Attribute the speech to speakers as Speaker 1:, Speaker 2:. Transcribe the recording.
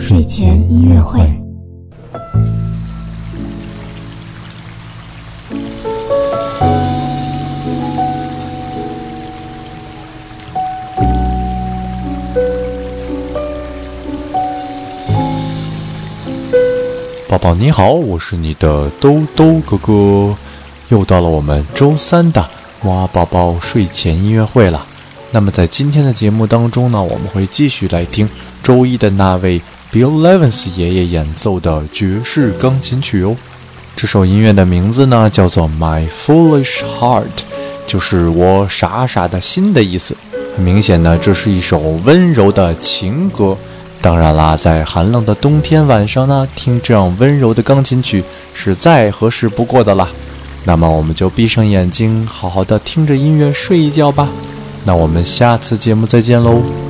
Speaker 1: 睡前音乐会。
Speaker 2: 宝宝你好，我是你的兜兜哥哥，又到了我们周三的哇宝宝睡前音乐会了。那么在今天的节目当中呢，我们会继续来听周一的那位 Bill Evans 爷爷演奏的爵士钢琴曲哦。这首音乐的名字呢叫做 My Foolish Heart，就是我傻傻的心的意思。很明显呢，这是一首温柔的情歌。当然啦，在寒冷的冬天晚上呢，听这样温柔的钢琴曲是再合适不过的啦。那么我们就闭上眼睛，好好的听着音乐睡一觉吧。那我们下次节目再见喽。